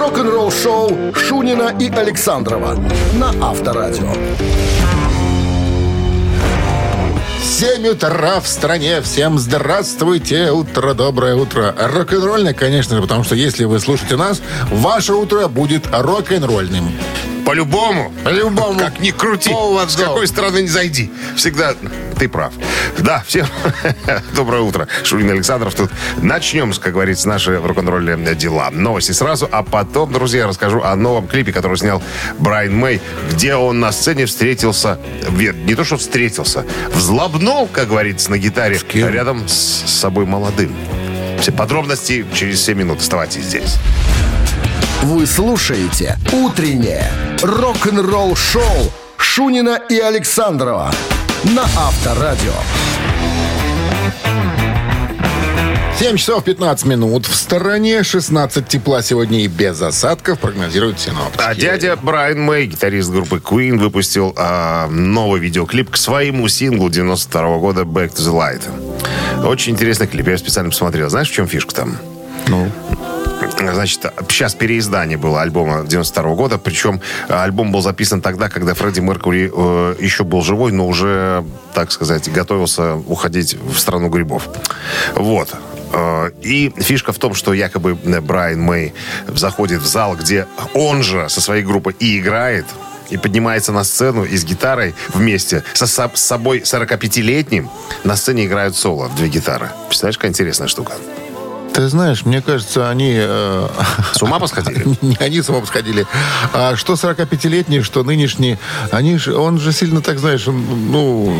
Рок-н-ролл-шоу Шунина и Александрова на Авторадио. 7 утра в стране. Всем здравствуйте. Утро, доброе утро. Рок-н-ролльное, конечно же, потому что если вы слушаете нас, ваше утро будет рок-н-ролльным. По-любому. По-любому. Как ни крути. Поводов. С какой стороны не зайди. Всегда ты прав. Да, всем доброе утро. Шурин Александров тут. Начнем, как говорится, наши рок-н-ролльные дела. Новости сразу, а потом, друзья, расскажу о новом клипе, который снял Брайан Мэй, где он на сцене встретился, не то что встретился, взлобнул, как говорится, на гитаре, рядом с собой молодым. Все подробности через 7 минут. Оставайтесь здесь. Вы слушаете «Утреннее рок-н-ролл-шоу» Шунина и Александрова на Авторадио. 7 часов 15 минут. В стороне 16 тепла сегодня и без осадков, прогнозируют синоптики. А дядя Брайан Мэй, гитарист группы Queen, выпустил а, новый видеоклип к своему синглу 92 года «Back to the Light». Очень интересный клип, я специально посмотрел. Знаешь, в чем фишка там? Ну, Значит, сейчас переиздание было альбома 92 года, причем альбом был записан тогда, когда Фредди Меркури э, еще был живой, но уже, так сказать, готовился уходить в страну грибов. Вот. Э, И фишка в том, что якобы Брайан Мэй заходит в зал, где он же со своей группой и играет, и поднимается на сцену и с гитарой вместе со, со- собой 45-летним на сцене играют соло в две гитары. Представляешь, какая интересная штука? Ты знаешь, мне кажется, они... э, С ума посходили? Не они с ума сходили. А что 45-летние, что нынешние, они же, он же сильно так, знаешь, он, ну,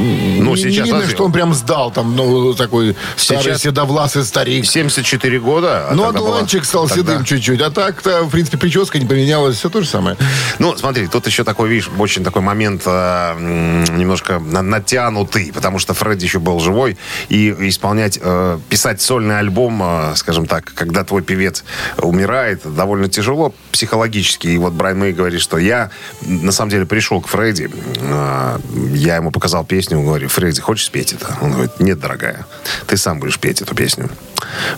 Ну, не- сейчас, не видно, что он прям сдал, там, ну, такой старый Сейчас- седовласый старик. 74 года. а Ну, было- одуванчик стал тогда- седым чуть-чуть. А так-то, в принципе, прическа не поменялась. Все то же самое. Ну, смотри, тут еще такой, видишь, очень такой момент э, немножко на- натянутый, потому что Фредди еще был живой, и исполнять, э, писать сольный альбом, э, скажем так, когда твой певец умирает, довольно тяжело психологически. И вот Брайан Мэй говорит, что я, на самом деле, пришел к Фредди, э, я ему показал песню, говорю, Фредди, хочешь спеть это? Он говорит, нет, дорогая, ты сам будешь петь эту песню.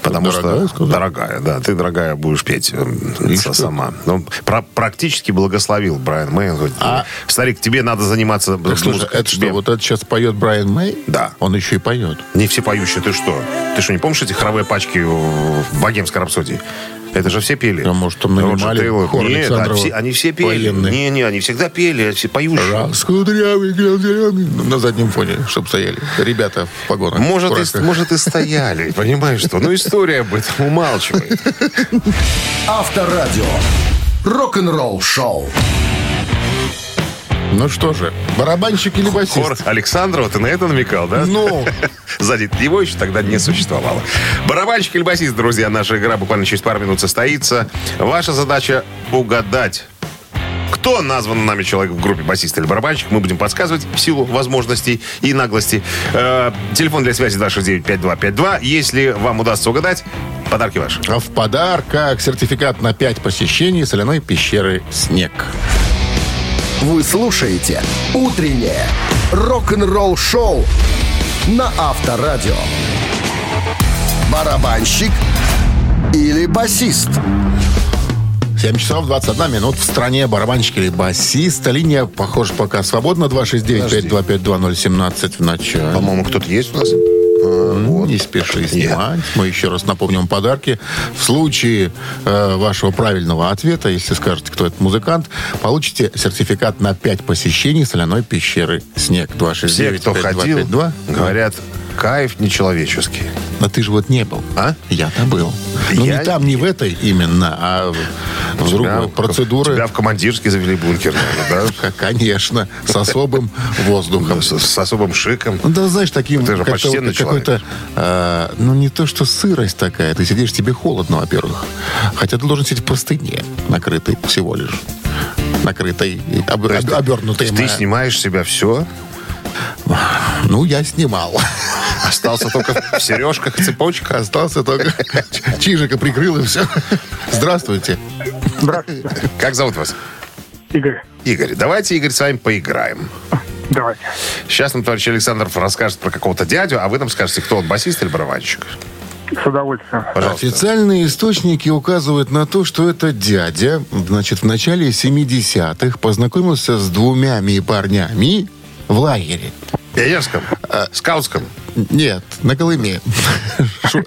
Потому Дорогая, что... сказал? Дорогая, да, ты, дорогая, будешь петь э, И что? сама. Ну, про- практически благословил Брайан Мэй. Говорит, старик, тебе надо заниматься А Так, слушай, это что, тебе». вот это сейчас поет Брайан Мэй? Да. Он еще и поет. Не все поющие, ты что? Ты что, не помнишь эти хоровые пачки в богемской рапсодии? Это же все пели. А может, там нанимали Тейлор. хор Нет, Александрова все- они все пели. военный? Не, не, они всегда пели, все поющие. Раз кудрявый, зеленый. На заднем фоне, чтобы стояли. Ребята в погонах. Может и, фуражках. может, и стояли, понимаешь что? Ну, история об этом умалчивает. Авторадио. Рок-н-ролл-шоу. Ну что же, барабанщик или басист? Хор Александрова, ты на это намекал, да? Ну. Сзади его еще тогда не существовало. Барабанщик или басист, друзья, наша игра буквально через пару минут состоится. Ваша задача угадать, кто назван нами человек в группе басист или барабанщик, мы будем подсказывать в силу возможностей и наглости. Э, телефон для связи 269-5252. Если вам удастся угадать, подарки ваши. А в подарках сертификат на 5 посещений соляной пещеры «Снег». Вы слушаете «Утреннее рок-н-ролл-шоу» на Авторадио. Барабанщик или басист? 7 часов 21 минут в стране барабанщик или басист. Линия, похоже, пока свободна. 269-525-2017 в начале. По-моему, кто-то есть у нас? Не спеши снимать. Мы еще раз напомним подарки. В случае э, вашего правильного ответа, если скажете, кто этот музыкант, получите сертификат на 5 посещений соляной пещеры «Снег». Все, 269 кто ходил, 5252. говорят, кайф нечеловеческий. Но ты же вот не был. А? Я-то был. Ну, Я- не там, не в этой именно, а в, в другой. Процедуры. Тебя в командирский завели бункер, наверное, да? Конечно, с особым воздухом. С, особым шиком. Ну, да, знаешь, таким Ты же почтенный какой-то, э, ну, не то, что сырость такая. Ты сидишь, тебе холодно, во-первых. Хотя ты должен сидеть в простыне, накрытой всего лишь. Накрытой, об- обернутой. Ты снимаешь себя все, Ну, я снимал. остался только в сережках, цепочках. Остался только чижика прикрыл и все. Здравствуйте. Здравствуйте, Как зовут вас? Игорь. Игорь. Давайте, Игорь, с вами поиграем. Давайте. Сейчас нам товарищ Александров расскажет про какого-то дядю, а вы нам скажете, кто он, басист или барабанщик? С удовольствием. Пожалуйста. Официальные источники указывают на то, что это дядя, значит, в начале 70-х познакомился с двумя парнями в лагере. Пионерском? Скаутском? Нет, на Колыме.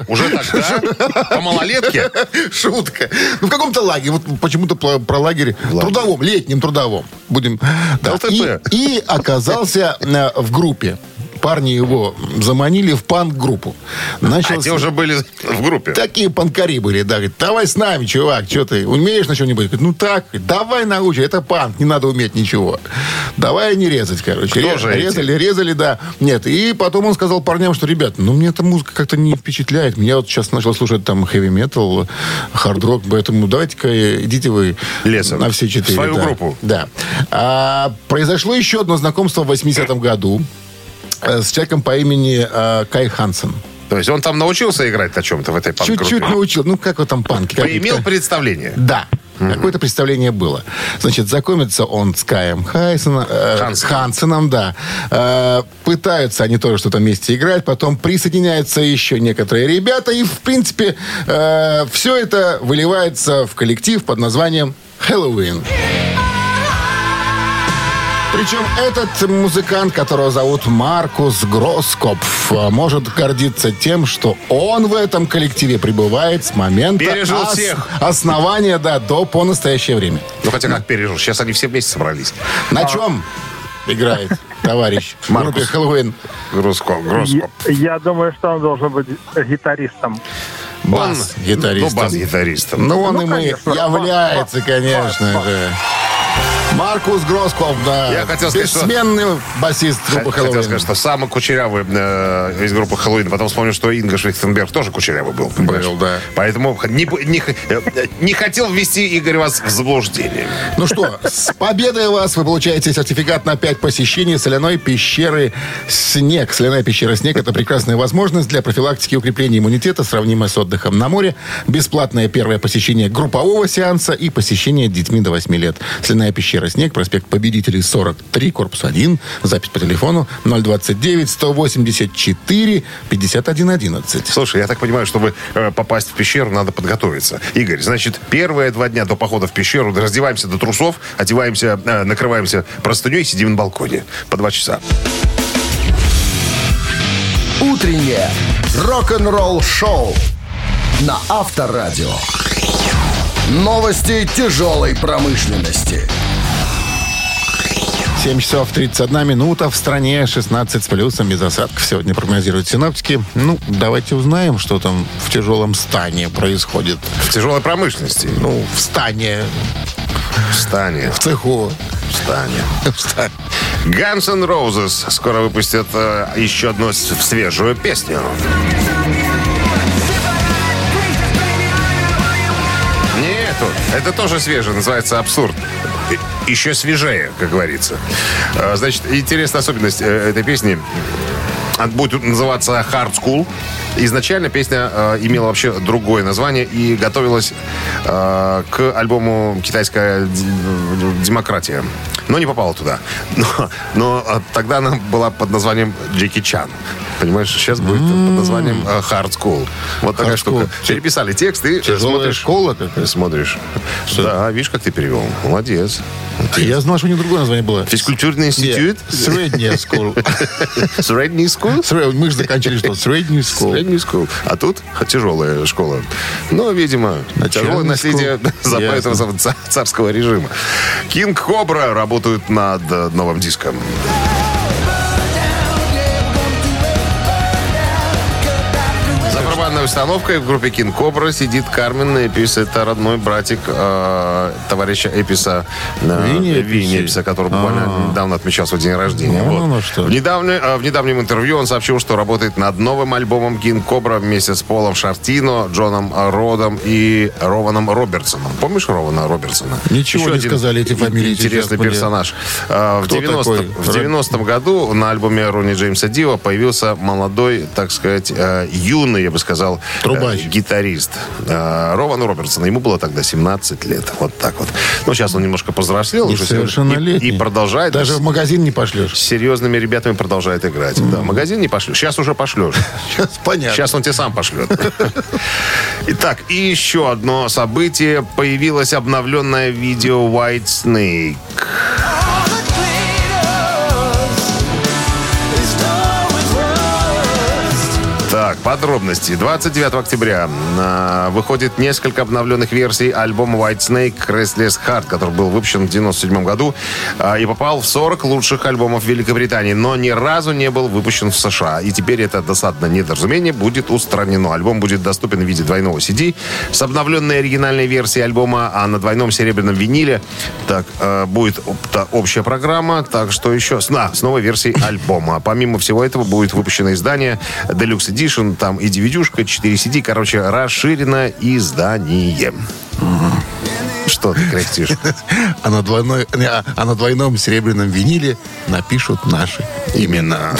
Уже тогда? По малолетке? Шутка. Ну, в каком-то лагере. Вот почему-то про, лагерь трудовом, летнем трудовом. Будем. Да. ЛТП. И, и оказался э, в группе. Парни его заманили в панк-группу. А Начал те уже были в группе. Такие панкари были, да. Говорит, давай с нами, чувак, что ты, умеешь на что-нибудь? Говорит, ну так, давай научи, это панк, не надо уметь ничего. Давай не резать, короче. Кто же эти? резали, резали, да. Нет, и потом он сказал парням, что, ребят, ну мне эта музыка как-то не впечатляет. Меня вот сейчас начал слушать там хэви-метал, хард-рок, поэтому давайте-ка идите вы Лесом. на все четыре. В свою да. группу. Да. А, произошло еще одно знакомство в 80-м году э, с человеком по имени э, Кай Хансен. То есть он там научился играть на чем-то в этой панк-группе? Чуть-чуть научил. Ну, как вот там панки. Имел представление? Да. Какое-то представление было. Значит, знакомится он с Каем Хайсона, э, Хансеном. Хансеном, да. Э, пытаются они тоже что-то вместе играть, потом присоединяются еще некоторые ребята, и, в принципе, все это выливается в коллектив под названием «Хэллоуин». Причем этот музыкант, которого зовут Маркус Гроскопф, э, может гордиться тем, что он в этом коллективе пребывает с момента Пережил всех. основания да, до по настоящее время. Ну, хотя как пережил. Сейчас они все вместе собрались. На чем играет товарищ в Маркус. группе Хэллоуин? Гроско, Гроско. Я, я думаю, что он должен быть гитаристом. Бас-гитаристом. Ну, бас-гитаристом. Ну, он Ну, им и конечно. является, Бас, конечно бас, же. Маркус Гроскопф, да. Я хотел сказать, что- Бессменный басист группы Хотел Хэллоуин. сказать, что самый кучерявый э, из группы Хэллоуин. Потом вспомнил, что Инга Швихтенберг тоже кучерявый был. понимаешь? Был, да. Поэтому не, не, э, не хотел ввести Игорь вас в заблуждение. Ну что, с победой вас вы получаете сертификат на 5 посещений соляной пещеры «Снег». Соляная пещера «Снег» — это прекрасная возможность для профилактики и укрепления иммунитета, сравнимая с отдыхом на море. Бесплатное первое посещение группового сеанса и посещение детьми до 8 лет. Соляная пещера «Снег», проспект Победителей, 43, корпус 1. Запись по телефону 029-184-5111. Слушай, я так понимаю, чтобы э, попасть в пещеру, надо подготовиться. Игорь, значит, первые два дня до похода в пещеру раздеваемся до трусов, одеваемся, э, накрываемся простыней и сидим на балконе по два часа. Утреннее рок-н-ролл-шоу на Авторадио. Новости тяжелой промышленности. 7 часов 31 минута. В стране 16 с плюсом, без осадков. Сегодня прогнозируют синоптики. Ну, давайте узнаем, что там в тяжелом стане происходит. В тяжелой промышленности. Ну, в стане, В стане. в цеху. В стане. В стане. Guns N' Roses скоро выпустят э, еще одну свежую песню. Нету. Это тоже свежее, называется «Абсурд». Еще свежее, как говорится. Э, Значит, интересная особенность э, этой песни. Будет называться «Hard School». Изначально песня э, имела вообще другое название и готовилась э, к альбому «Китайская демократия». Но не попала туда. Но, но э, тогда она была под названием «Джеки Чан». Понимаешь, сейчас будет под названием э, «Hard School». Вот такая штука. School. Переписали текст и смотришь. школа какая-то. Смотришь. Да, видишь, как ты перевел. Молодец. Я знал, что у них другое название было. Физкультурный институт? Средняя школа. Средний? Сре- Мы же заканчивали что? Средний школа. Средний скул. А тут тяжелая школа. Ну, видимо, тяжелое наследие ца- царского режима. King Kobra работают над э, новым диском. Барабанной установкой в группе King Kobra сидит Кармайн Эппис. Это родной братик э, товарища Эпписа. э, Винни? Винни Эпписа, который буквально А. недавно отмечал свой день рождения. Ну, Вот. ну что. В, недавне- э, в недавнем интервью он сообщил, что работает над новым альбомом King Kobra вместе с Полом Шортино, Джоном Родом и Рованом Робертсоном. Помнишь Рована Робертсона? Ничего Еще не один сказали эти фамилии Интересный персонаж. Э, В Кто 90 такой? в 90-м году на альбоме Ронни Джеймса Дио появился молодой, так сказать, э, юный, я бы сказал, играл э, Трубач. гитарист э, Рована Робертсона. Ему было тогда 17 лет. Вот так вот. Ну, сейчас он немножко повзрослел. уже Несовершеннолетний. И, и продолжает. Даже в магазин не пошлешь. с серьезными ребятами продолжает играть. Да, в магазин не пошлешь. Сейчас уже пошлешь. Сейчас понятно. Сейчас он тебе сам пошлет. Итак, и еще одно событие. Появилось обновленное видео White Snake. Подробности. 29 октября а, выходит несколько обновленных версий альбома White Snake Restless Heart, который был выпущен в 97 году а, и попал в 40 лучших альбомов Великобритании, но ни разу не был выпущен в США. И теперь это досадное недоразумение будет устранено. Альбом будет доступен в виде двойного CD с обновленной оригинальной версией альбома, а на двойном серебряном виниле так, а, будет об- общая программа, так что еще на, с новой версией альбома. Помимо всего этого будет выпущено издание Deluxe Edition, там и DVD-шка, 4 CD, короче, расширенное издание. Что ты кряхтишь? А на, двойной, а- а на двойном серебряном виниле напишут наши имена.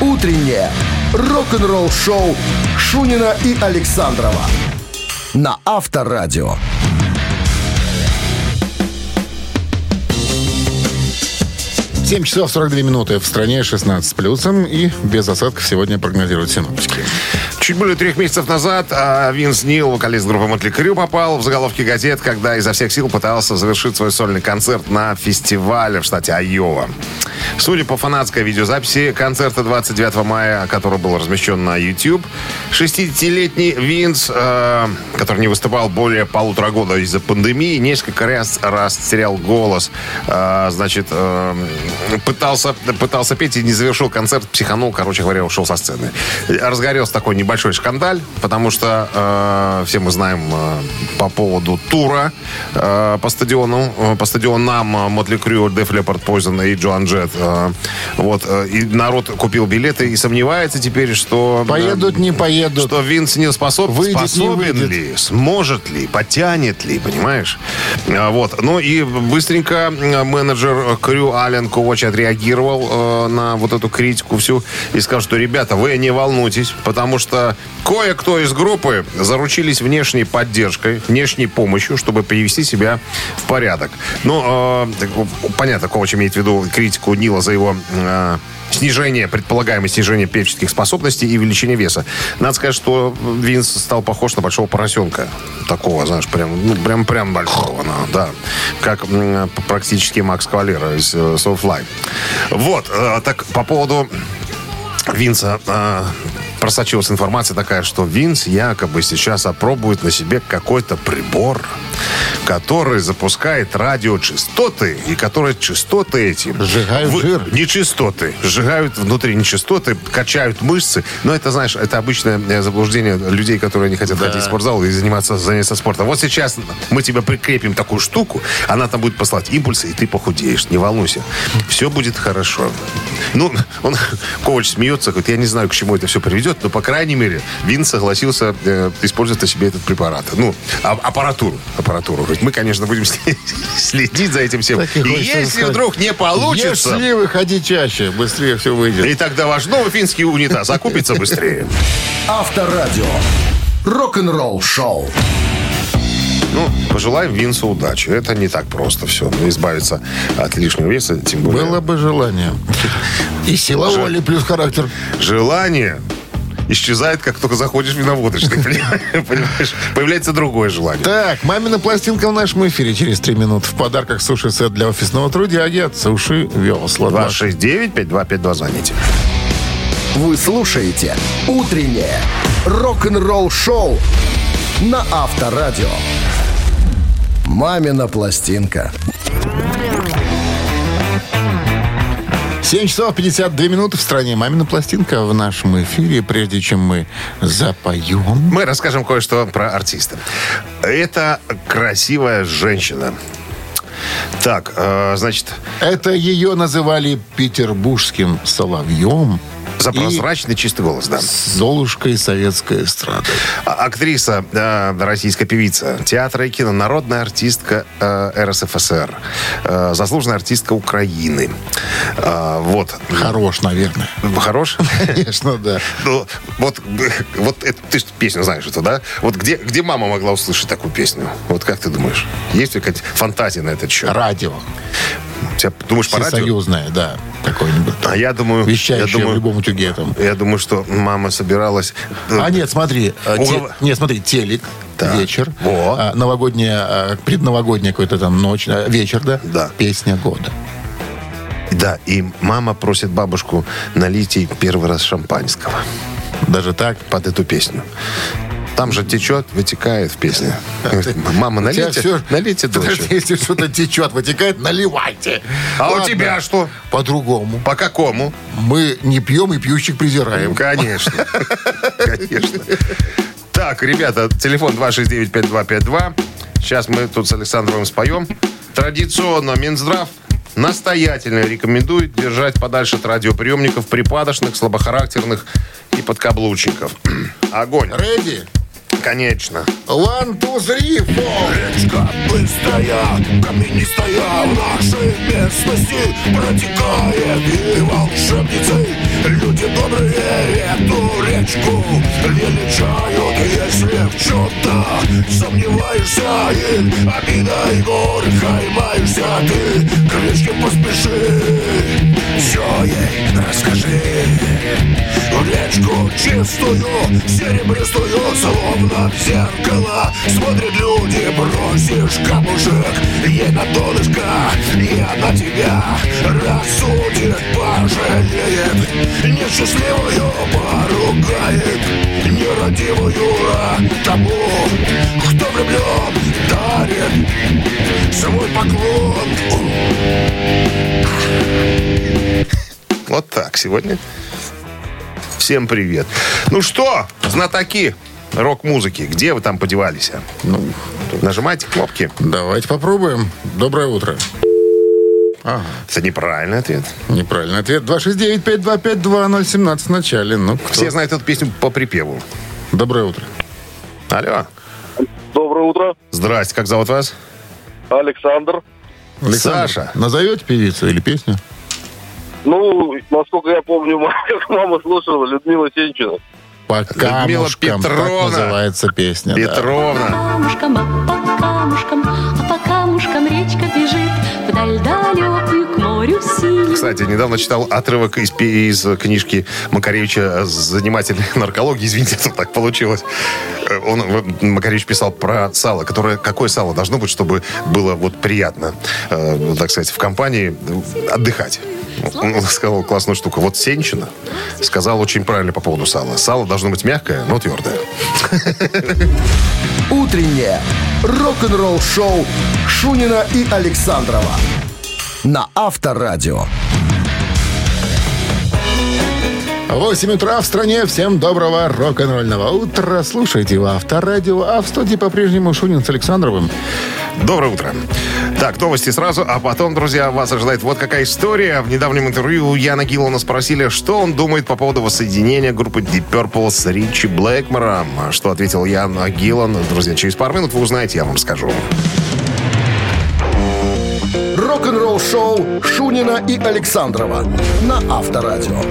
Утреннее рок-н-ролл-шоу Шунина и Александрова на Авторадио. Семь часов 42 минуты. В стране 16 с плюсом. И без осадков сегодня прогнозируют синоптики. Чуть более трех месяцев назад а, Винс Нил, вокалист группы Мотли Крю, попал в заголовки газет, когда изо всех сил пытался завершить свой сольный концерт на фестивале в штате Айова. Судя по фанатской видеозаписи концерта 29 мая, который был размещен на YouTube, 60-летний Винс, э, который не выступал более полутора года из-за пандемии, несколько раз, раз терял голос. Э, значит, э, пытался, пытался петь и не завершил концерт, психанул, короче говоря, ушел со сцены. Разгорелся такой небольшой шкандаль, потому что э, все мы знаем э, по поводу тура э, по стадиону, э, по стадионам Мотли Крю, Def Leppard, Poison и Джоан Джет. Э, вот, э, и народ купил билеты и сомневается теперь, что... э, Поедут, не поедут. Что Винс не способ, Выйдет, не способен выйдет. ли, сможет ли, потянет ли, понимаешь? А, Вот. Ну и быстренько э, менеджер Крю Ален Ковач отреагировал э, на вот эту критику всю и сказал, что, ребята, вы не волнуйтесь, потому что кое-кто из группы заручились внешней поддержкой, внешней помощью, чтобы привести себя в порядок. Ну, э, понятно, Ковач имеет в виду критику Нила за его э, снижение, предполагаемое снижение певческих способностей и увеличение веса. Надо сказать, что Винс стал похож на большого поросенка. Такого, знаешь, прям, ну, прям, прям большого, ну, да. Как практически Макс Кавалера из э, Soulfly. Вот, э, так по поводу Винса э, просочилась информация такая, что Винс якобы сейчас опробует на себе какой-то прибор, который запускает радиочастоты, и которые частоты эти... Сжигают жир. Нечистоты. Сжигают внутри нечистоты, качают мышцы. Но это, знаешь, это обычное э, заблуждение людей, которые не хотят дойти в спортзал и заниматься, заняться спортом. Вот сейчас мы тебе прикрепим такую штуку, она там будет послать импульсы, и ты похудеешь. Не волнуйся. Все будет хорошо. Ну, он, коуч смеется, говорит, я не знаю, к чему это все приведет, но, по крайней мере, Вин согласился э, использовать на себе этот препарат. Ну, а- аппаратуру. Аппаратуру. Говорит, мы, конечно, будем следить за этим всем. Так и если сказать, вдруг не получится... Если выходи чаще, быстрее все выйдет. И тогда ваш новый финский унитаз окупится быстрее. Авторадио. Рок-н-ролл шоу. Ну, пожелаем Винсу удачи. Это не так просто все. Ну, избавиться от лишнего веса, тем более... Было бы желание. И сила воли плюс характер. Желание исчезает, как только заходишь в виноводочный. Понимаешь? Появляется другое желание. Так, мамина пластинка в нашем эфире через три минуты. В подарках суши-сет для офисного трудяги от Суши Весла. 269-5252 звоните. Вы слушаете «Утреннее рок-н-ролл-шоу» на Авторадио. «Мамина пластинка». 7 часов 52 минуты в стране. Мамина пластинка в нашем эфире. Прежде чем мы запоем... Мы расскажем кое-что про артиста. Это красивая женщина. Так, э, значит, Это ее называли петербургским соловьем За прозрачный чистый голос, да. Золушка и советская эстрада. А- Актриса, э, российская певица, театра и кино, народная артистка э, РСФСР, э, заслуженная артистка Украины. Э, вот. Хорош, наверное. Хорош? Конечно, да. Ну, вот, вот это, ты песню знаешь эту, да? Вот где, где мама могла услышать такую песню? Вот как ты думаешь? Есть ли какая-то фантазия на этот счет? Радио. Тебя, думаешь, по радио? Всесоюзное, да. Какое-нибудь. А я думаю... я Вещающее думаю, в любом утюге там. Я думаю, что мама собиралась... э, А нет, смотри, э, те- нет, смотри, телек, Так. вечер, Во. а, новогодняя, а, предновогодняя какой-то там ночь, а, вечер, да? Да. Песня года. Да, и мама просит бабушку налить ей первый раз шампанского Даже так? под эту песню. Там же течет, вытекает в песне. Мама, налейте, всё- налейте дочь. Если что-то течет, вытекает, наливайте. А у тебя что? По-другому. По какому? Мы не пьем и пьющих презираем. Конечно. Конечно. Так, ребята, телефон 269-5252. Сейчас мы тут с Александровым споем. Традиционно Минздрав настоятельно рекомендует держать подальше от радиоприемников припадочных, слабохарактерных и подкаблучников. Огонь. Реди? Конечно. One, two, three, four. Речка быстрая, каменистая в нашей местности протекает И волшебницы, люди добрые эту речку величают Если в чем-то сомневаешься и обидой горькой маешься Ты к речке поспеши, все ей расскажи. Речку чистую, серебристую, словно в зеркало Смотрят люди, бросишь камушек ей на донышко И она тебя рассудит, пожалеет Несчастливую поругает Нерадивую, а тому, кто влюблен, дарит свой поклон Вот так сегодня. Всем привет. Ну что, знатоки рок-музыки, где вы там подевались? Ну, Нажимайте кнопки. давайте попробуем. Доброе утро. Это неправильный ответ. Неправильный ответ. 269-5252-017 в начале. Ну, кто? Все знают эту песню по припеву. Доброе утро. Алло. Доброе утро. Здрасте, как зовут вас? Александр. Александр, Саша. Назовете певицу или песню? Ну, насколько я помню, мама слушала Людмила Сенчина. По Людмила камушкам. Так Петровна. называется песня. да. Петровна. камушкам, а по камушкам, а по камушкам речка бежит вдаль далекую морю синему. Кстати, недавно читал отрывок из, из книжки Макаревича «Заниматель наркологии». Извините, это так получилось. Э, Он, э, Макаревич писал про сало. Которое, какое сало должно быть, чтобы было вот приятно, э, ну, так сказать, в компании э, отдыхать. Он сказал классную штуку. Вот Сенчина сказал очень правильно по поводу сала. Сало должно быть мягкое, но твердое. Утреннее рок-н-ролл-шоу Шунина и Александрова на Авторадио. 8 утра в стране. Всем доброго рок-н-ролльного утра. Слушайте в Авторадио. А в студии по-прежнему Шунин с Александровым. Доброе утро. Так, новости сразу, а потом, друзья, вас ожидает вот какая история. В недавнем интервью у Яна Гиллана спросили, что он думает по поводу воссоединения группы Deep Purple с Ричи Блэкмором. Что ответил Ян Гиллан, друзья, через пару минут вы узнаете, я вам скажу. Рок-н-ролл-шоу Шунина и Александрова на Авторадио.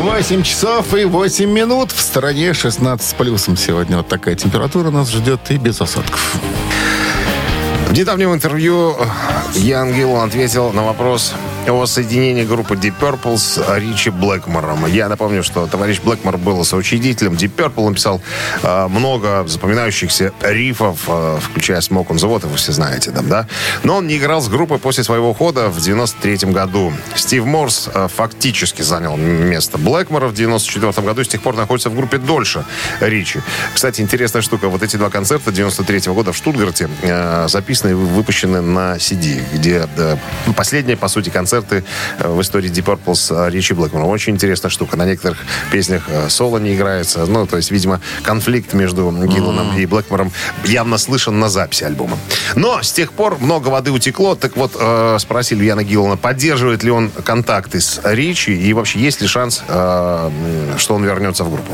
8 часов и 8 минут. В стороне 16 с плюсом сегодня. Вот такая температура нас ждет и без осадков. В недавнем интервью Ян Гиллан ответил на вопрос о соединении группы Deep Purple с Ричи Блэкмором. Я напомню, что товарищ Блэкмор был соучредителем Deep Purple. Он писал э, много запоминающихся рифов, э, включая Smoke on the Water, вы все знаете, там, да? Но он не играл с группой после своего ухода в 93 году. Стив Морс э, фактически занял место Блэкмора в 94 году и с тех пор находится в группе дольше Ричи. Кстати, интересная штука. Вот эти два концерта 93 года в Штутгарте э, записаны и выпущены на CD, где э, последний, по сути, концерт концерты э, в истории Deep Purple с э, Ричи Блэкмором. Очень интересная штука. На некоторых песнях э, соло не играется. Ну, то есть, видимо, конфликт между Гилланом и Блэкмором явно слышен на записи альбома. Но с тех пор много воды утекло. Так вот, э, спросили Яна Гиллана, поддерживает ли он контакты с Ричи и вообще есть ли шанс, э, что он вернется в группу.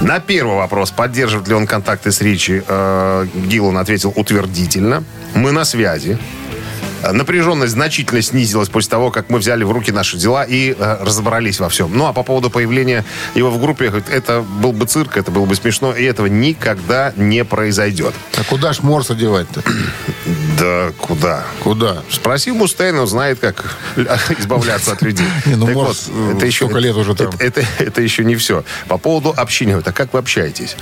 На первый вопрос, поддерживает ли он контакты с Ричи, э, Гиллан ответил утвердительно. Мы на связи. Э, Напряженность значительно снизилась после того, как мы взяли в руки наши дела и э, разобрались во всем. Ну, а по поводу появления его в группе, говорит, это был бы цирк, это было бы смешно, и этого никогда не произойдет. А куда ж Морса девать-то? Да куда? Куда? Спроси Мустейна, он знает, как избавляться от людей. Не, ну, Так Морс, э, сколько лет уже там? Это, это- это еще не все. По поводу общения. Говорит, а как вы общаетесь?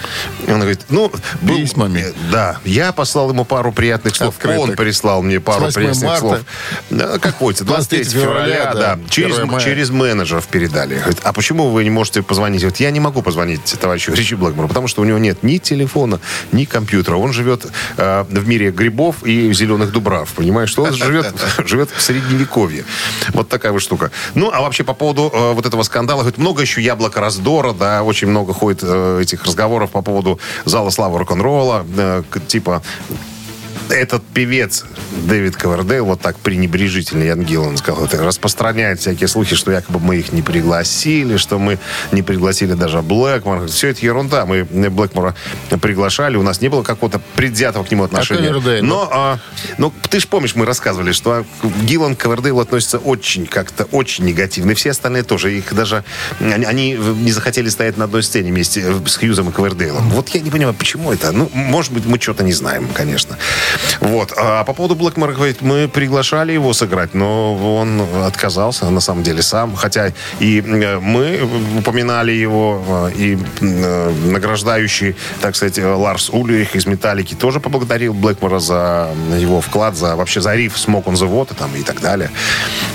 Он говорит, ну... был- Письмами. э, Да. Я послал ему пару приятных слов. Открыток. Он прислал мне пару С 8 приятных марта. слов. Как хочется. 23 23 февраля, да. да. Через, 1 мая. через менеджеров передали. Говорит, а почему вы не можете позвонить? Вот я не могу позвонить товарищу Ричи Блэкмору, потому что у него нет ни телефона, ни компьютера. Он живет э, в мире грибов и зеленых дубрав. Понимаешь, что он живет, живет в средневековье. Вот такая вот штука. Ну, а вообще по поводу э, вот этого скандала, говорит, много еще яблоко раздора, да, очень много ходит э, этих разговоров по поводу зала славы рок-н-ролла, э, типа этот певец Дэвид Ковердейл вот так пренебрежительно, Ян Гиллан сказал, это распространяет всякие слухи, что якобы мы их не пригласили, что мы не пригласили даже Блэкмора. Все это ерунда. Мы Блэкмора приглашали, у нас не было какого-то предвзятого к нему отношения. Ковердейл? Но, а, ну, ты же помнишь, мы рассказывали, что Гиллан к Ковердейлу относится очень как-то, очень негативно. И все остальные тоже. Их даже, они, они не захотели стоять на одной сцене вместе с Хьюзом и Ковердейлом. Вот я не понимаю, почему это. Ну, может быть, мы что-то не знаем, конечно. Вот. А по поводу Блэкмора, говорит, мы приглашали его сыграть, но он отказался, на самом деле, сам. Хотя и э, мы упоминали его, э, и э, награждающий, так сказать, Ларс Ульрих из «Металлики» тоже поблагодарил Блэкмора за его вклад, за вообще за риф «Smoke on the Water» там, и так далее.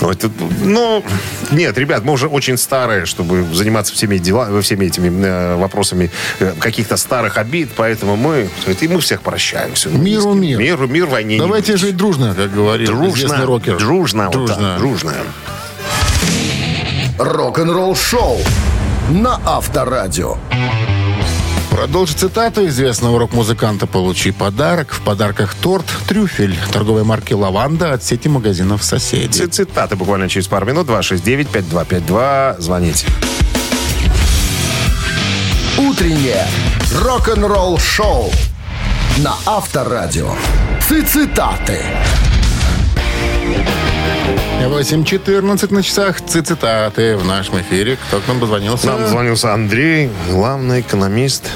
Ну, это, ну, нет, ребят, мы уже очень старые, чтобы заниматься всеми, дела, всеми этими вопросами каких-то старых обид, поэтому мы, и мы всех прощаем. Всё Миру вместе. мир. Мир, мир войне. не Давайте будет. жить дружно, как говорит известный дружно, рокер. дружно, вот Дружно. так, дружно. Рок-н-ролл шоу на Авторадио. Продолжи цитату известного рок-музыканта. Получи подарок. В подарках торт «Трюфель» торговой марки «Лаванда» от сети магазинов «Соседи». Цитаты буквально через пару минут. 269-5252. Звоните. Утреннее рок-н-ролл шоу на Авторадио. Цитаты. 8.14 на часах. Цитаты в нашем эфире. Кто к нам позвонился? Нам звонился Андрей, главный экономист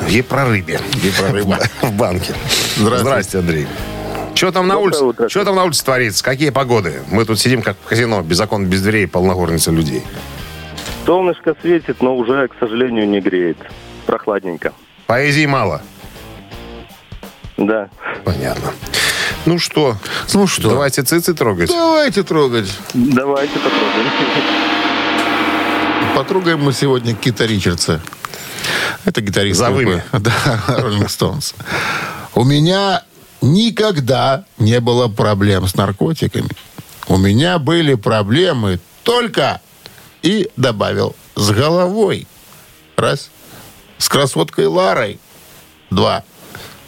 в Епрорыбе. Епрорыба. В банке. Здравствуйте. Здрасте, Андрей. Что там на улице? утро. Что там на улице творится? Какие погоды? Мы тут сидим как в казино, без окон, без дверей, полногорница людей. Солнышко светит, но уже, к сожалению, не греет. Прохладненько. Поэзии мало. Да. Понятно. Ну что? Ну что? Давайте цицы трогать. Давайте трогать. Давайте попробуем. Потрогаем мы сегодня Кита Ричардса. Это гитарист За группы. вымя. Да, Rolling Stones. У меня никогда не было проблем с наркотиками. У меня были проблемы только, и добавил, с головой. Раз. С красоткой Ларой. Два.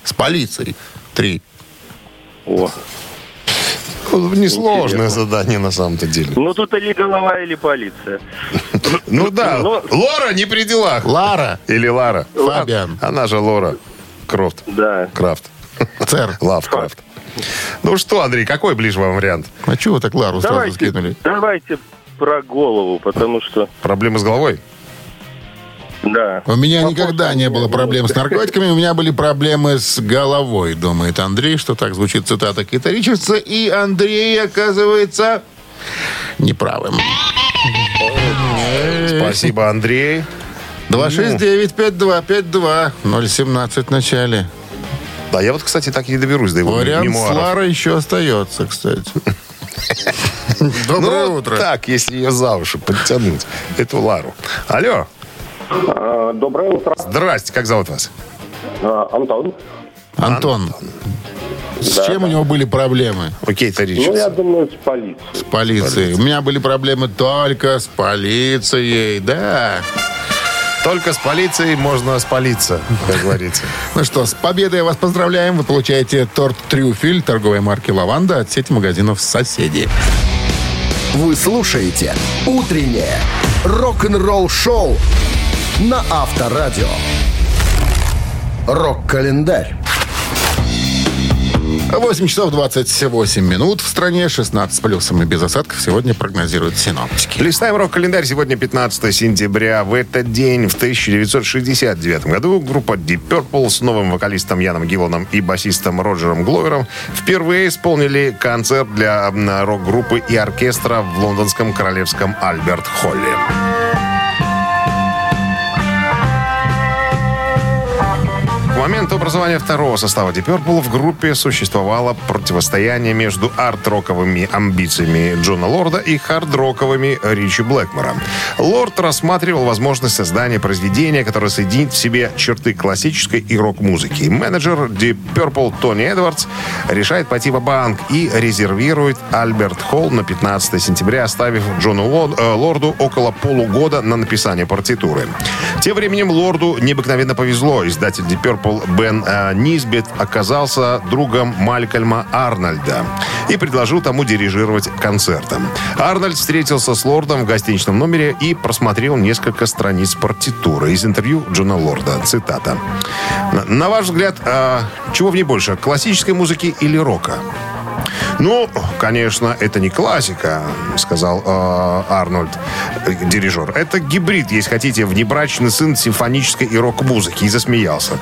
С полицией. Три. О. Несложное Интересно. задание на самом-то деле. Ну, тут или голова, или полиция. Ну да, Ну- Лора не при делах. Лара. Или Лара. Фабиан. Она же Лора Крофт. Да. Крафт. Цер. Лавкрафт. Ну что, Андрей, какой ближе вам вариант? А чего вы так Лару сразу скинули? давайте про голову, потому что, Проблемы с головой? Да. У меня Вопрос никогда не было проблем с наркотиками, у меня были проблемы с головой, думает Андрей, что так звучит цитата Кита Ричардса, и Андрей оказывается неправым. Спасибо, Андрей. 269-5252, 017 в начале. Да, я вот, кстати, так и не доберусь до его Вариант с мемуаров. Ларой еще остается, кстати. Доброе Ну, утро. так, если ее за уши подтянуть, эту Лару. Алло, Доброе утро, здрасте, как зовут вас? Антон. Антон, С Да, чем да. у него были проблемы? Окей, это Ну, я думаю, с полицией. С полицией. У меня были проблемы только с полицией, да. Только с полицией можно спалиться, как говорится. Ну что, с победой вас поздравляем. Вы получаете торт «Трюфель» торговой марки «Лаванда» от сети магазинов «Соседи». Вы слушаете «Утреннее рок-н-ролл-шоу» на Авторадио. Рок-календарь. 8 часов 28 минут в стране, 16 с плюсом и без осадков сегодня прогнозируют синоптики. Листаем рок-календарь. Сегодня 15 сентября. В этот день, в 1969 году, группа Deep Purple с новым вокалистом Яном Гилланом и басистом Роджером Гловером впервые исполнили концерт для рок-группы и оркестра в лондонском королевском Альберт-Холле. К моменту образования второго состава Deep Purple в группе существовало противостояние между арт-роковыми амбициями Джона Лорда и хард-роковыми Ричи Блэкмора. Лорд рассматривал возможность создания произведения, которое соединит в себе черты классической и рок-музыки. Менеджер Deep Purple Тони Эдвардс решает пойти в банк и резервирует Альберт Холл на 15 сентября, оставив Джону э, Лорду около полугода на написание партитуры. Тем временем Лорду необыкновенно повезло. Издатель Deep Purple Бен э, Низбет оказался другом Малькольма Арнольда и предложил тому дирижировать концертом. Арнольд встретился с Лордом в гостиничном номере и просмотрел несколько страниц партитуры из интервью Джона Лорда. Цитата. «На- ваш взгляд, а, чего в ней больше, классической музыки или рока? Ну, конечно, это не классика, сказал э, Арнольд, э, дирижер. Это гибрид, если хотите, внебрачный сын симфонической и рок-музыки. И засмеялся.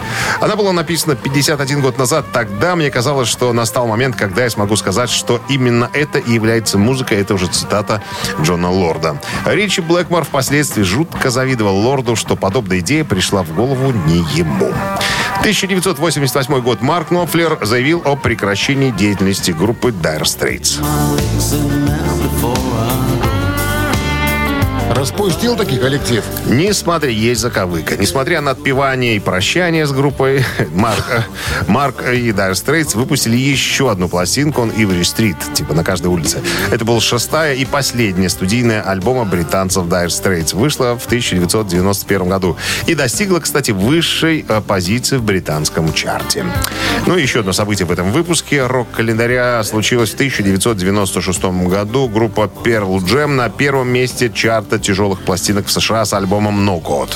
Она была написана 51 год назад. Тогда мне казалось, что настал момент, когда я смогу сказать, что именно это и является музыкой. Это уже цитата Джона Лорда. Ричи Блэкмор впоследствии жутко завидовал Лорду, что подобная идея пришла в голову не ему. 1988 год. Марк Knopfler заявил о прекращении деятельности группы Dire Straits. Распустил таки коллектив. Несмотря есть заковыка. Несмотря на отпевание и прощание с группой, Марк, Марк и Dire Straits выпустили еще одну пластинку, он Иври Стрит, типа на каждой улице. Это была шестая и последняя студийная альбома британцев Dire Straits. Вышла в 1991 году. И достигла, кстати, высшей э, позиции в британском чарте. Ну и еще одно событие в этом выпуске рок-календаря случилось в 1996 году. Группа Pearl Jam на первом месте чарта тяжелых пластинок в США с альбомом No Code.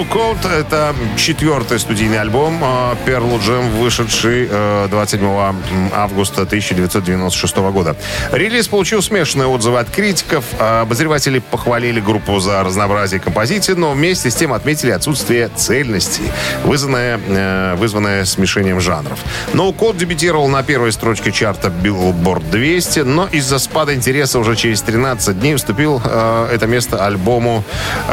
No Code — это четвертый студийный альбом э, Pearl Jam, вышедший э, 27 августа 1996 года. Релиз получил смешанные отзывы от критиков. А Обозреватели похвалили группу за разнообразие композиций, но вместе с тем отметили отсутствие цельности, вызванное, э, вызванное смешением жанров. No Code дебютировал на первой строчке чарта Billboard 200, но из-за спада интереса уже через 13 дней уступил э, это место альбому э,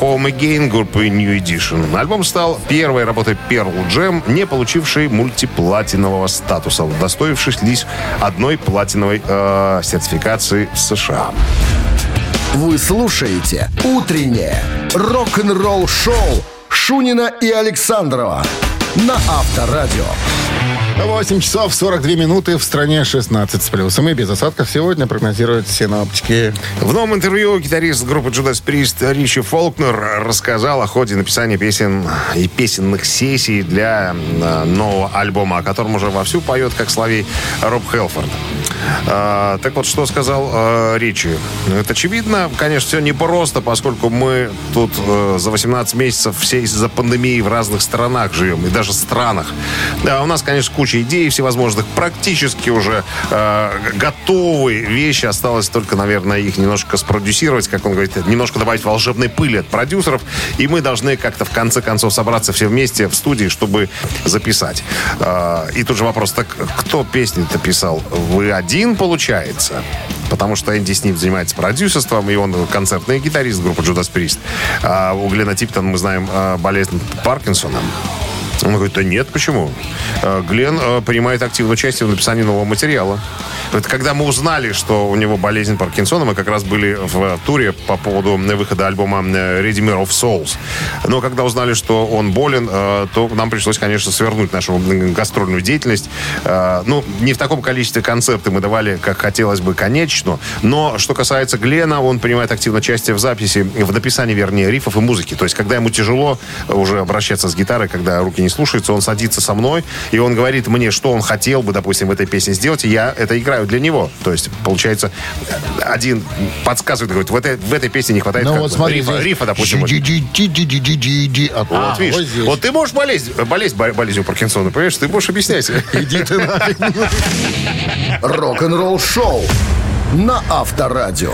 Home Again группы New Edition. Альбом стал первой работой Pearl Jam, не получившей мультиплатинового статуса, удостоившись лишь одной платиновой э, сертификации в США. Вы слушаете «Утреннее рок-н-ролл-шоу» Шунина и Александрова на Авторадио. 8 часов 42 минуты в стране 16 с плюсом. И без осадков сегодня прогнозируют синоптики. В новом интервью гитарист группы Judas Priest Ричи Фолкнер рассказал о ходе написания песен и песенных сессий для э, нового альбома, о котором уже вовсю поет, как славей, Роб Хелфорд. А, так вот, что сказал э, Ричи. Это очевидно, конечно, все непросто, поскольку мы тут э, за 18 месяцев все из-за пандемии в разных странах живем, и даже странах. Да, у нас, конечно, куча идей всевозможных, практически уже э, готовые вещи. Осталось только, наверное, их немножко спродюсировать, как он говорит, немножко добавить волшебной пыли от продюсеров, и мы должны как-то в конце концов собраться все вместе в студии, чтобы записать. И тут же вопрос, так кто песни-то писал? Вы один, получается? Потому что Энди Сниф занимается продюсерством, и он концертный гитарист группы Judas Priest. А у Глена Типтона, мы знаем, э, болезнь Паркинсона. Он говорит, да нет, почему? Э, Глен э, принимает активное участие в написании нового материала. Это когда мы узнали, что у него болезнь Паркинсона, мы как раз были в туре по поводу выхода альбома э, Redeemer of Souls. Но когда узнали, что он болен, то нам пришлось, конечно, свернуть нашу гастрольную деятельность. Ну, не в таком количестве концерты мы давали, как хотелось бы, конечно. Но что касается Глена, он принимает активное участие в записи, в написании, вернее, рифов и музыки. То есть, когда ему тяжело уже обращаться с гитарой, когда руки не слушаются, он садится со мной, и он говорит мне, что он хотел бы, допустим, в этой песне сделать, и я это играю для него. То есть, получается, один подсказывает, говорит, в этой, в этой песне не хватает Ну вот смотри, рифа, здесь рифа, допустим. вот. А, видишь, вот здесь. вот ты можешь болеть, болеть бо- болезнью Паркинсона, понимаешь? Ты можешь объяснять. Иди ты нафиг. Рок-н-ролл шоу на Авторадио.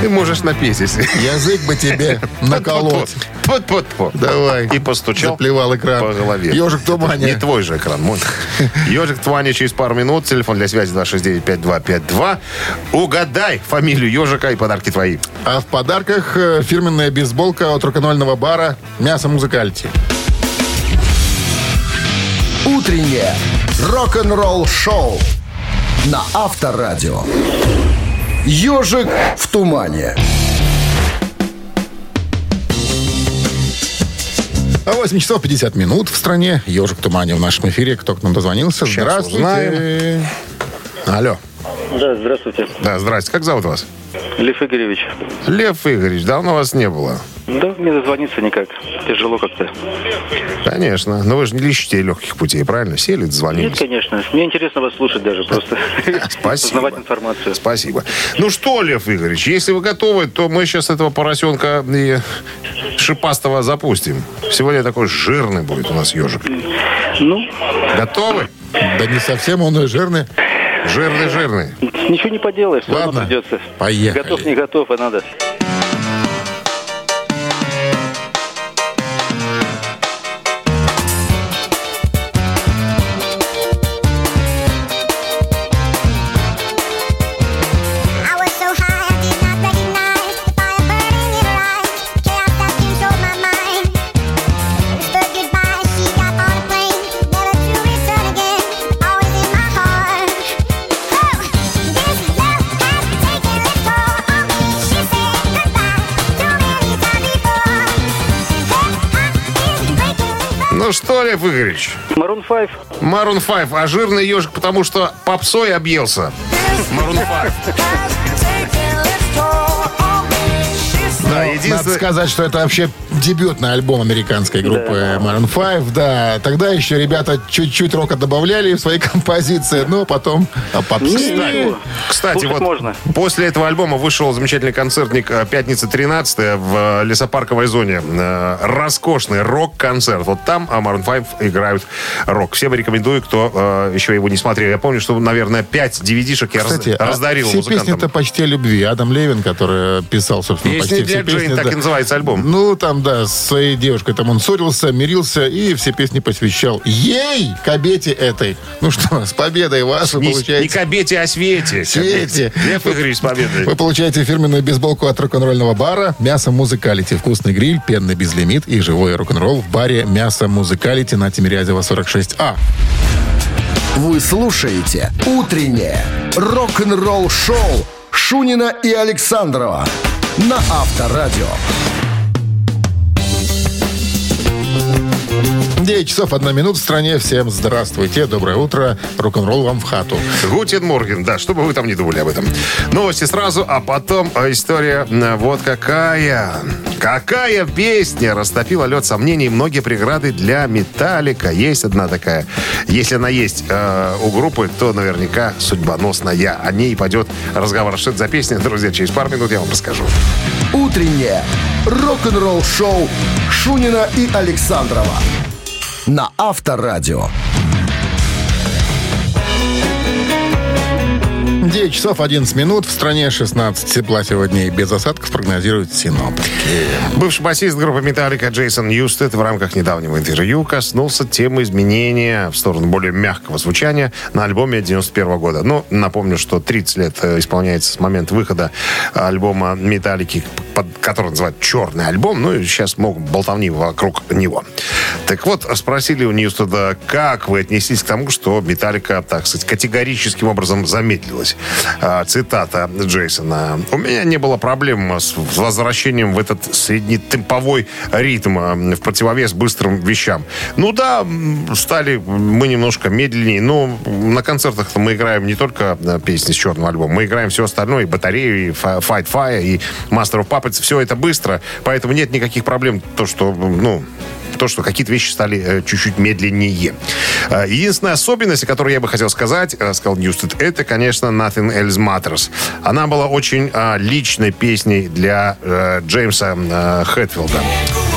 Ты можешь напеть, если... Язык бы тебе наколоть. Тьфу-тьфу-тьфу. Давай. И постучал Заплевал экран. по голове. Ежик в тумане. Не твой же экран, мой. Ежик в тумане через пару минут. Телефон для связи 269-5252. Угадай фамилию ежика и подарки твои. А в подарках э, фирменная бейсболка от рок-н-ролльного бара «Мясо Музыкальти». Утреннее рок-н-ролл шоу на Авторадио. Ежик в тумане. А 8 часов 50 минут в стране. Ежик в тумане в нашем эфире. Кто к нам дозвонился? Сейчас Здравствуйте. Алло. Да, здравствуйте. Да, здрасте. Как зовут вас? Лев Игоревич. Лев Игоревич, давно вас не было. Да, мне дозвониться никак. Тяжело как-то. Конечно. Но вы же не ищете легких путей, правильно? Сели, Нет, дозвонились. конечно. Мне интересно вас слушать даже просто. Спасибо. Узнавать информацию. Спасибо. Ну что, Лев Игоревич, если вы готовы, то мы сейчас этого поросенка и шипастого запустим. Сегодня такой жирный будет у нас ежик. Ну, Готовы? Да не совсем он и жирный. Жирный, жирный. ничего не поделаешь. Ладно, придется. поехали. Готов, не готов, а надо. Игоревич, Марун 5. Марун 5, а жирный ежик, потому что попсой объелся. Марун 5. Да, Надо единственное... сказать, что это вообще дебютный альбом американской группы Maroon 5. Да, тогда еще ребята чуть-чуть рока добавляли в свои композиции, но потом а. Ничего. Кстати, Слушать вот можно. после этого альбома вышел замечательный концертник э, «Пятница 13 в э, лесопарковой зоне. Э, Роскошный рок-концерт. Вот там а Maroon 5 играют рок. Всем рекомендую, кто еще его не смотрел. Я помню, что, наверное, 5 DVD-шек я раз- Кстати, а раздарил все музыкантам. песни-то почти о любви. Адам Левин, который писал, собственно, Песни почти все песни. Джейн, так да. и называется альбом. Ну, там, да, с своей девушкой там он ссорился, мирился и все песни посвящал ей, кабете этой. Ну что, с победой вас вы Не, не получаете... к обете, а свете. Свете. Лев Игоревич с победой. Вы получаете фирменную бейсболку от рок-н-ролльного бара «Мясо Музыкалити». Вкусный гриль, пенный безлимит и живой рок-н-ролл в баре «Мясо Музыкалити» на Тимирязева 46А. Вы слушаете «Утреннее рок-н-ролл-шоу» Шунина и Александрова на Авторадио. 9 часов 1 минута в стране. Всем здравствуйте, доброе утро. Рок-н-ролл вам в хату. Гутин Морген, да, что бы вы там не думали об этом. Новости сразу, а потом э, история вот какая. Какая песня растопила лед сомнений и многие преграды для Металлика. Есть одна такая. Если она есть э, у группы, то наверняка судьбоносная. О ней пойдет разговор. Что это за песня, друзья? Через пару минут я вам расскажу. Утреннее рок-н-ролл-шоу Шунина и Александрова на Авторадио. 9 часов 11 минут. В стране 16 тепла сегодня и без осадков прогнозируют синоптики. Бывший басист группы «Металлика» Джейсон Юстед в рамках недавнего интервью коснулся темы изменения в сторону более мягкого звучания на альбоме 91 года. Ну, напомню, что 30 лет э, исполняется с момента выхода альбома «Металлики», который называют «Черный альбом». Ну, и сейчас много болтовни вокруг него. Так вот, спросили у Ньюстеда, как вы отнеслись к тому, что «Металлика», так сказать, категорическим образом замедлилась. А, Цитата Джейсона. «У меня не было проблем с возвращением в этот среднетемповой ритм а, в противовес быстрым вещам. Ну да, стали мы немножко медленнее, но на концертах мы играем не только песни с черного альбома, мы играем все остальное, и батарею, и Fight Fire, и Master of Puppets, все это быстро, поэтому нет никаких проблем, то, что, ну, то, что какие-то вещи стали э, чуть-чуть медленнее. Э, Единственная особенность, о которой я бы хотел сказать, э, сказал Ньюстед, это, конечно, Nothing Else Matters. Она была очень личной песней для Джеймса Хэтфилда.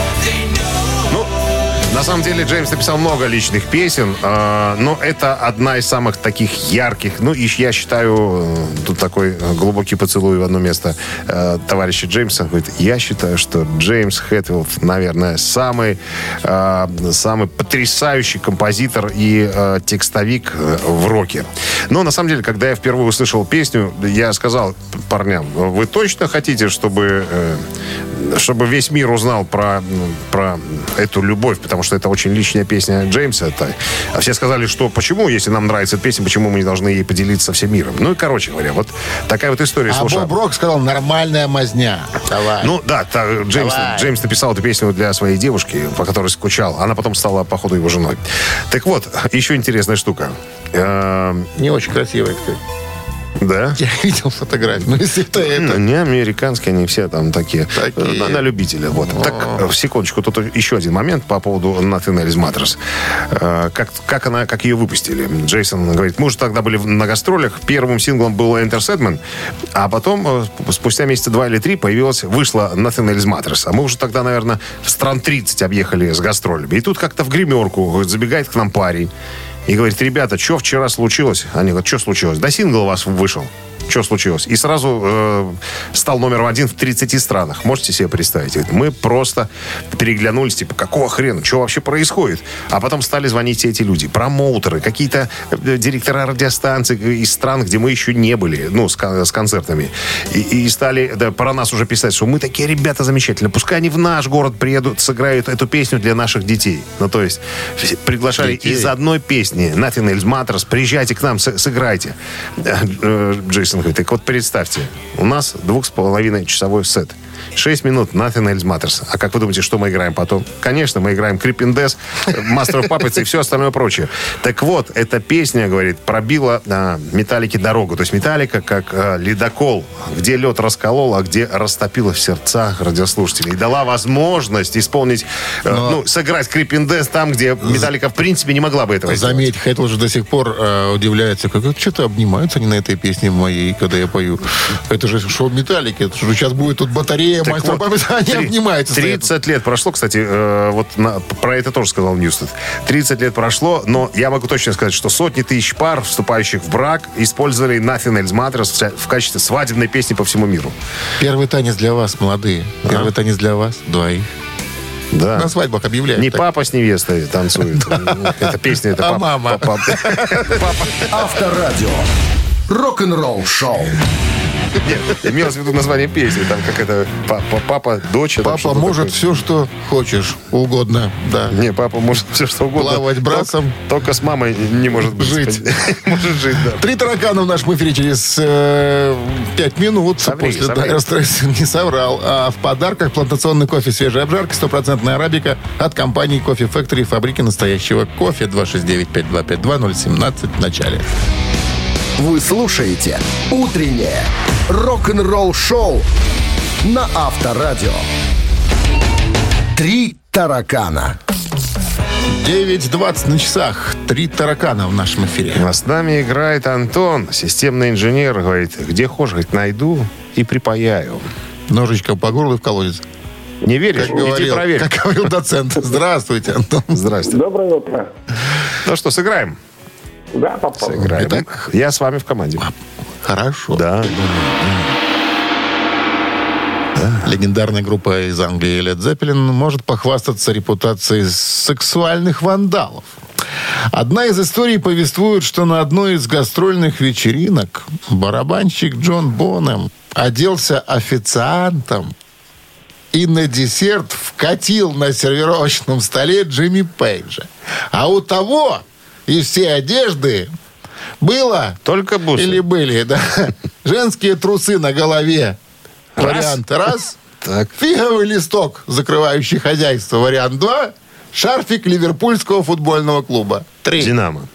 На самом деле Джеймс написал много личных песен, э, но это одна из самых таких ярких. Ну, и я считаю, э, тут такой э, глубокий поцелуй в одно место э, товарища Джеймса. Говорит, я считаю, что Джеймс Хэтфилд, наверное, самый, э, самый потрясающий композитор и э, текстовик э, в роке. Но на самом деле, когда я впервые услышал песню, я сказал парням, вы точно хотите, чтобы э, чтобы весь мир узнал про, про эту любовь, потому что это очень личная песня Джеймса. Это, а все сказали, что почему, если нам нравится эта песня, почему мы не должны ей поделиться со всем миром. Ну и, короче говоря, вот такая вот история. А Слушай, Боб Рок сказал, нормальная мазня. Давай. ну да, та- Джеймс, Давай. Джеймс написал эту песню для своей девушки, по которой скучал. Она потом стала, походу, его женой. Так вот, еще интересная штука. Эм, Не очень красивая, кстати. Да? Я видел фотографию. Ну, если это Ну, это. Не американские, они все там такие. Такие. На, на любителя. Вот. Так, э, секундочку, тут еще один момент по поводу Nothing Else Matters. Э, Как, как, она, как ее выпустили? Джейсон говорит, мы уже тогда были в- на гастролях. Первым синглом был Enter Sandman, а потом, э, спустя месяца два или три, появилась, вышла Nothing Else Matters. А мы уже тогда, наверное, в стран 30 объехали с гастролями. И тут как-то в гримерку забегает к нам парень. И говорит, ребята, что вчера случилось? Они говорят, что случилось? Да сингл у вас вышел. Что случилось? И сразу э, стал номером один в 30 странах. Можете себе представить? Мы просто переглянулись, типа, какого хрена? Что вообще происходит? А потом стали звонить все эти люди. Промоутеры, какие-то э, директора радиостанций из стран, где мы еще не были, ну, с, с концертами. И, и стали да, про нас уже писать, что мы такие ребята замечательные. Пускай они в наш город приедут, сыграют эту песню для наших детей. Ну, то есть приглашали Детей. из одной песни Nothing Else Matters. Приезжайте к нам, сыграйте. Э, говорит, так вот представьте, у нас двух с половиной часовой сет. Шесть минут Nothing Else Matters. А как вы думаете, что мы играем потом? Конечно, мы играем Creeping Death, Master of Puppets и все остальное прочее. Так вот, эта песня, говорит, пробила а, металлике дорогу. То есть металлика как а, ледокол, где лед расколол, а где растопила в сердцах радиослушателей. И дала возможность исполнить, э, ну, сыграть Death там, где металлика в принципе не могла бы этого сделать. Заметь, Хэтл же до сих пор э, удивляется, как что-то обнимаются они на этой песне моей, когда я пою. Это же шоу Металлики, это же сейчас будет тут батарея, Так мастер вот, они три- обнимаются. стоят. 30 лет прошло, кстати, э, вот на- про это тоже сказал Ньюстед. 30 лет прошло, но я могу точно сказать, что сотни тысяч пар, вступающих в брак, использовали Nothing Else Matters в качестве свадебной песни по всему миру. Первый танец для вас, молодые. Первый танец для вас, двоих. Да. На свадьбах объявляют. Не так. папа с невестой танцует. Это песня, это А папа. мама? Авторадио. Рок-н-ролл шоу. Нет, имелось в виду название песни. Там как это папа, папа, дочь. Папа может все, что хочешь, угодно, да. Не, папа может все что угодно. Плавать брасом. Только, с мамой не может быть. Жить. Может жить, да. Три таракана в нашем эфире через э, пять минут. После Straits не соврал. А в подарках плантационный кофе свежей обжарки, стопроцентная арабика от компании Кофе Factory, фабрики настоящего кофе 269-5252-017 в начале. Вы слушаете «Утреннее рок-н-ролл-шоу» на Авторадио. «Три таракана». 9.20 на часах. Три таракана в нашем эфире. А с нами играет Антон, системный инженер. Говорит, где хочешь, говорит, найду и припаяю. Ножичком по горлу и в колодец. Не веришь? Как Иди говорил, проверь. как говорил доцент. Здравствуйте, Антон. Здрасте. Доброе утро. Ну что, сыграем? Да, попал. Сыграем. Итак. Я с вами в команде. хорошо. Да. Легендарная группа из Англии Led Zeppelin может похвастаться репутацией сексуальных вандалов. Одна из историй повествует, что на одной из гастрольных вечеринок барабанщик Джон Бонем оделся официантом и на десерт вкатил на сервировочном столе Джимми Пейджа. А у того из всей одежды было... Только бусы. Или были, да. Женские трусы на голове. Раз. Вариант раз. Так. Фиговый листок, закрывающий хозяйство. Вариант два. Шарфик Ливерпульского футбольного клуба. Три. Динамо.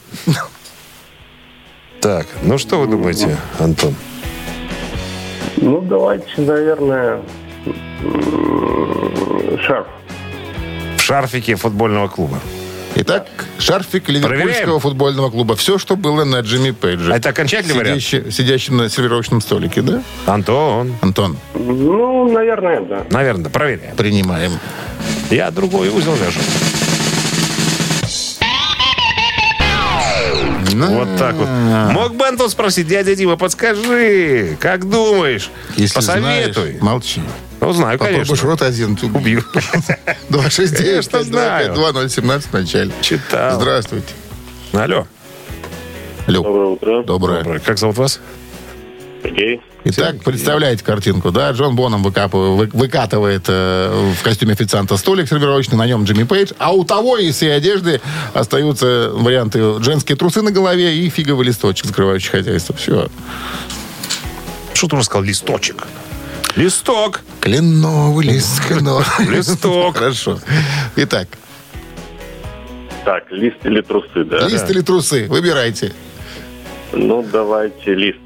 Так, ну что вы думаете, Антон? Ну, давайте, наверное, шарф. В шарфике футбольного клуба. Итак, шарфик Ливерпульского Проверяем. футбольного клуба. Все, что было на Джимми Пейдже. А это окончательный вариант? Сидящий- Сидящим на сервировочном столике, да? Антон. Антон, Ну, наверное, да. Наверное, проверяем. принимаем. Я другой узел вяжу. Вот так вот. Мог бы Антон спросить, дядя Дима, подскажи, как думаешь? Если Посоветуй. знаешь, молчи. Ну, знаю, Попробуешь конечно. рот один, Убью. 269 Конечно, знаю. 2017 в начале. Читал. Здравствуйте. Алло. Алло. Доброе утро. Доброе. Доброе. Как зовут вас? Сергей. Итак, представляете картинку, да? Джон Боном выкапывает, вы- выкатывает э, в костюме официанта столик сервировочный, на нем Джимми Пейдж, а у того из всей одежды остаются варианты женские трусы на голове и фиговый листочек, закрывающий хозяйство. Все. Что ты уже сказал? Листочек. Листок. Кленовый лист, кленовый. Листок. Хорошо. Итак, Так, лист или трусы, да? лист или трусы? Выбирайте. Ну, давайте лист.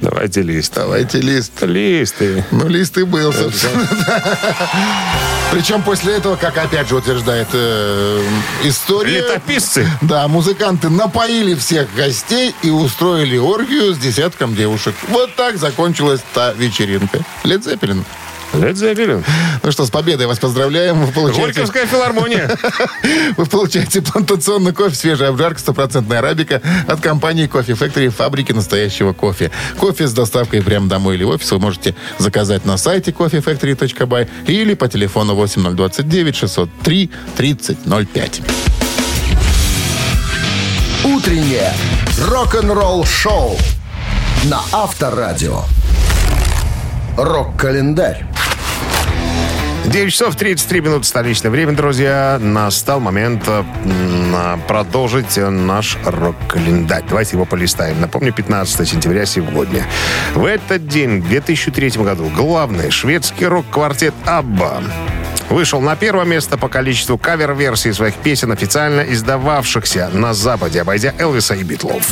Давайте лист. Давайте лист. Листы. Ну, лист и был, собственно. Причем после этого, как опять же утверждает э, история... Летописцы. Да, музыканты напоили всех гостей и устроили оргию с десятком девушек. Вот так закончилась та вечеринка. Лед Зеппелин. Лед Зеппелин. Ну что, с победой вас поздравляем. Вы получаете, Горьковская филармония. вы получаете плантационный кофе, свежая обжарка, стопроцентная арабика от компании Кофе Factory, фабрики настоящего кофе. Кофе с доставкой прямо домой или в офис вы можете заказать на сайте coffeefactory.by или по телефону 8029 603 3005. Утреннее рок-н-ролл-шоу на Авторадио. Рок-календарь. 9 часов 33 минуты столичное время, друзья. Настал момент э, м, продолжить э, наш рок-календарь. Давайте его полистаем. Напомню, 15 сентября сегодня. В этот день, в 2003 году, главный шведский рок-квартет «Абба» вышел на первое место по количеству кавер-версий своих песен, официально издававшихся на Западе, обойдя Элвиса и Битлов.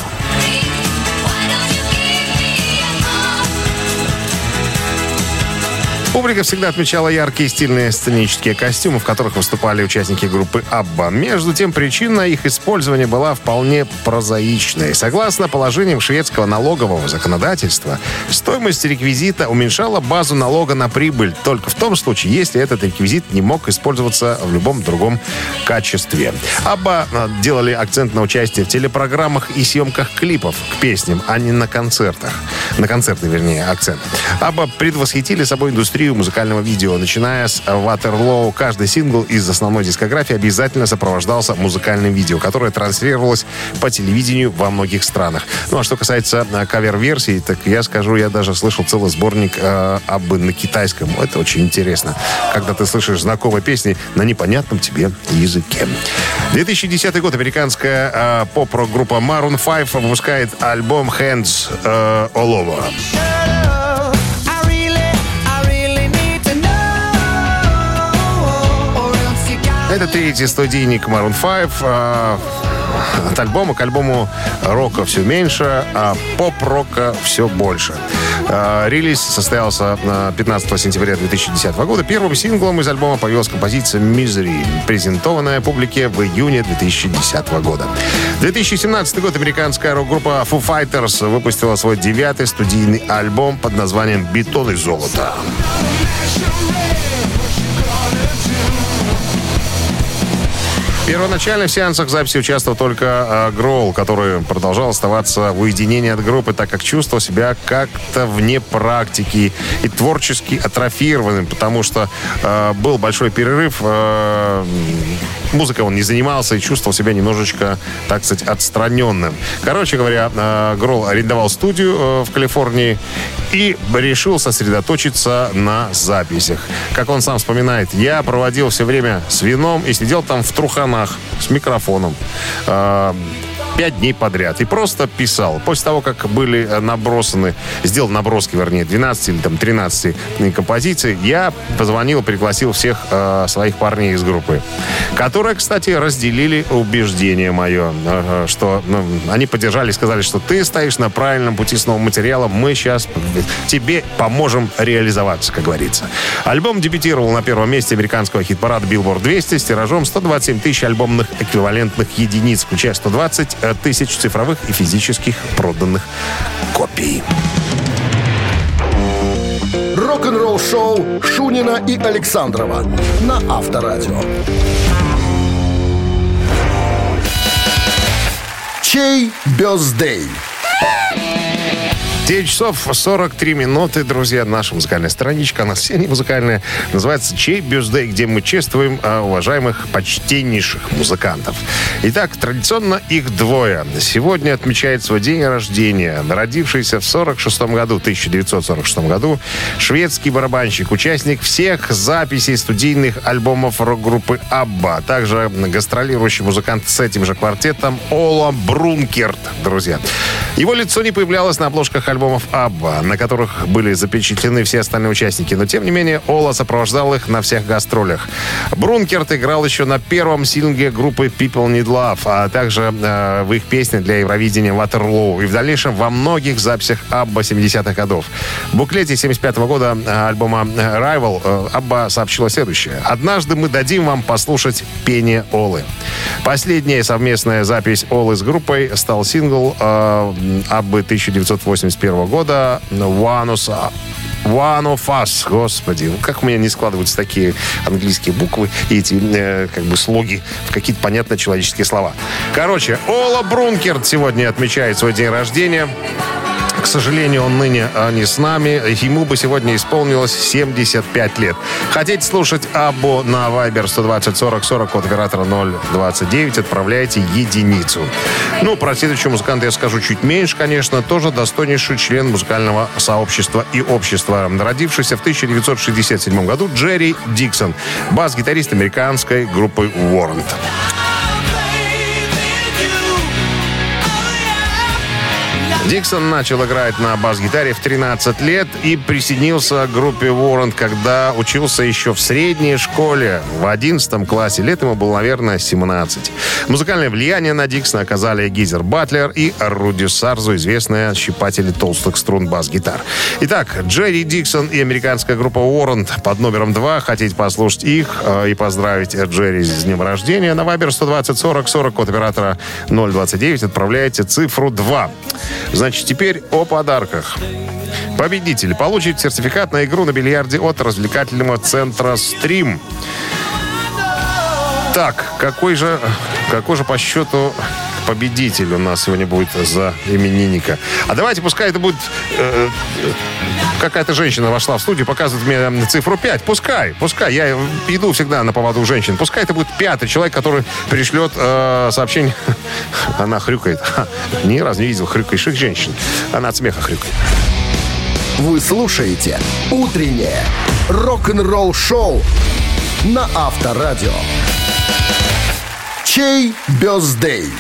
Публика всегда отмечала яркие стильные сценические костюмы, в которых выступали участники группы «Абба». Между тем, причина их использования была вполне прозаичной. Согласно положениям шведского налогового законодательства, стоимость реквизита уменьшала базу налога на прибыль только в том случае, если этот реквизит не мог использоваться в любом другом качестве. «Абба» делали акцент на участие в телепрограммах и съемках клипов к песням, а не на концертах. На концерты, вернее, акцент. «Абба» предвосхитили собой индустрию музыкального видео. Начиная с «Ватерлоу», каждый сингл из основной дискографии обязательно сопровождался музыкальным видео, которое транслировалось по телевидению во многих странах. Ну, а что касается э, кавер-версий, так я скажу, я даже слышал целый сборник э, «Аббы» на китайском. Это очень интересно, когда ты слышишь знакомые песни на непонятном тебе языке. 2010 год. Американская э, поп-рок-группа Maroon 5 выпускает альбом «Hands э, All Over». Это третий студийник Maroon 5. а, От альбома к альбому рока все меньше, а поп-рока все больше. А, Релиз состоялся на 15 сентября 2010 года. Первым синглом из альбома появилась композиция «Misery», презентованная публике в июне 2010 года. 2017 год американская рок-группа Foo Fighters выпустила свой девятый студийный альбом под названием «Бетон и золото». Первоначально в сеансах записи участвовал только э, Гроул, который продолжал оставаться в уединении от группы, так как чувствовал себя как-то вне практики и творчески атрофированным, потому что э, был большой перерыв, э, музыкой он не занимался и чувствовал себя немножечко, так сказать, отстраненным. Короче говоря, э, Гроул арендовал студию э, в Калифорнии и решил сосредоточиться на записях. Как он сам вспоминает, я проводил все время с вином и сидел там в труханах с микрофоном. Э, пять дней подряд. И просто писал. После того, как были э, набросаны, сделал наброски, вернее, 12 или там 13 композиций, я позвонил, пригласил всех э, своих парней из группы, которые, кстати, разделили убеждение мое, э, что ну, они поддержали сказали, что ты стоишь на правильном пути с новым материалом, мы сейчас тебе поможем реализоваться, как говорится. Альбом дебютировал на первом месте американского хит-парада Billboard 200 с тиражом 127 тысяч альбомных эквивалентных единиц, включая 120 тысяч цифровых и физических проданных копий. Рок-н-ролл шоу Шунина и Александрова на Авторадио. Чей бездей? 9 часов 43 минуты, друзья. Наша музыкальная страничка, она все не музыкальная, называется «Чей бюздей», где мы чествуем а, уважаемых, почтеннейших музыкантов. Итак, традиционно их двое. Сегодня отмечает свой день рождения. Родившийся в 46 году, 1946 году, шведский барабанщик, участник всех записей студийных альбомов рок-группы «Абба», а также гастролирующий музыкант с этим же квартетом Ола Брункерт, друзья. Его лицо не появлялось на обложках альбомов Абба, на которых были запечатлены все остальные участники. Но, тем не менее, Ола сопровождал их на всех гастролях. Брункерт играл еще на первом сингле группы People Need Love, а также э, в их песне для Евровидения Waterloo. И в дальнейшем во многих записях Абба 70-х годов. В буклете 75 -го года э, альбома Rival э, Абба сообщила следующее. «Однажды мы дадим вам послушать пение Олы». Последняя совместная запись Олы с группой стал сингл э, Аббы 1981 года «One One of Us». Господи, ну как у меня не складываются такие английские буквы и эти э, как бы слоги в какие-то понятные человеческие слова. Короче, Ола Брункерт сегодня отмечает свой день рождения. К сожалению, он ныне а, не с нами. Ему бы сегодня исполнилось 75 лет. Хотите слушать Абу на Viber 120 40 40 от оператора 029, отправляйте единицу. Ну, про следующего музыканта я скажу чуть меньше, конечно. Тоже достойнейший член музыкального сообщества и общества. Родившийся в 1967 году Джерри Диксон. Бас-гитарист американской группы Warrant. Диксон начал играть на бас-гитаре в 13 лет и присоединился к группе Warrant, когда учился еще в средней школе, в 11 классе. Лет ему было, наверное, 17. Музыкальное влияние на Диксона оказали Гизер Батлер и Руди Сарзу, известные щипатели толстых струн бас-гитар. Итак, Джерри Диксон и американская группа Warrant под номером 2. Хотите послушать их э, и поздравить Джерри с днем рождения? На Вайбер 120 40 40 код оператора 029 отправляйте цифру 2. Значит, теперь о подарках. Победитель получит сертификат на игру на бильярде от развлекательного центра «Стрим». Так, какой же, какой же по счету победитель у нас сегодня будет за именинника? А давайте, пускай это будет... э, э, какая-то женщина вошла в студию, показывает мне цифру 5. Пускай, пускай. Я иду всегда на поводу женщин. Пускай это будет пятый человек, который пришлет э, сообщение. Она хрюкает. Ни разу не видел хрюкающих женщин. Она от смеха хрюкает. Вы слушаете «Утреннее рок-н-ролл-шоу» на Авторадио. Чей бездей?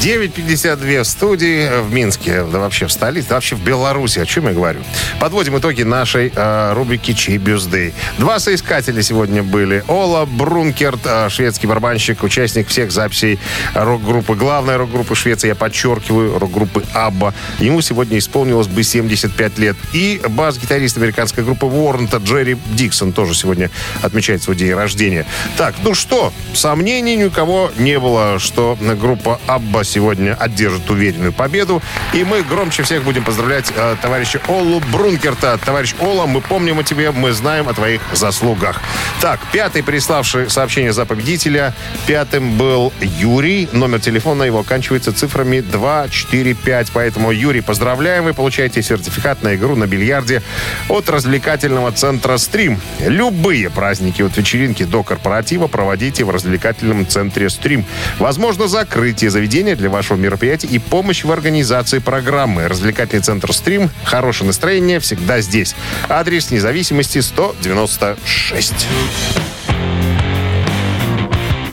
9.52 в студии в Минске, да вообще в столице, да вообще в Беларуси. О чем я говорю? Подводим итоги нашей э, рубрики «Чей бюздей». Два соискателя сегодня были. Ола Брункерт, э, шведский барабанщик, участник всех записей рок-группы, главной рок-группы Швеции, я подчеркиваю, рок-группы Абба. Ему сегодня исполнилось бы 75 лет. И бас-гитарист американской группы Уоррента Джерри Диксон тоже сегодня отмечает свой день рождения. Так, ну что, сомнений ни у кого не было, что группа Абба сегодня одержит уверенную победу. И мы громче всех будем поздравлять э, товарища Олу Брункерта. Товарищ Ола, мы помним о тебе, мы знаем о твоих заслугах. Так, пятый приславший сообщение за победителя. Пятым был Юрий. Номер телефона его оканчивается цифрами 245. Поэтому, Юрий, поздравляем. Вы получаете сертификат на игру на бильярде от развлекательного центра «Стрим». Любые праздники от вечеринки до корпоратива проводите в развлекательном центре «Стрим». Возможно, закрытие заведения для вашего мероприятия и помощь в организации программы. Развлекательный центр «Стрим». Хорошее настроение всегда здесь. Адрес независимости 196.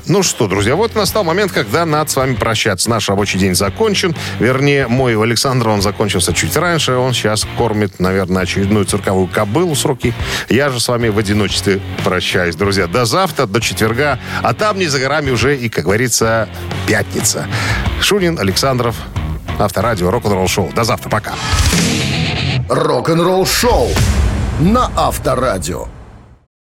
Ну что, друзья, вот настал момент, когда надо с вами прощаться. Наш рабочий день закончен. Вернее, мой у Александра, он закончился чуть раньше. Он сейчас кормит, наверное, очередную цирковую кобылу с руки. Я же с вами в одиночестве прощаюсь, друзья. До завтра, до четверга. А там не за горами уже и, как говорится, пятница. Шунин, Александров, Авторадио, рок-н-ролл шоу. До завтра, пока. Рок-н-ролл шоу на Авторадио.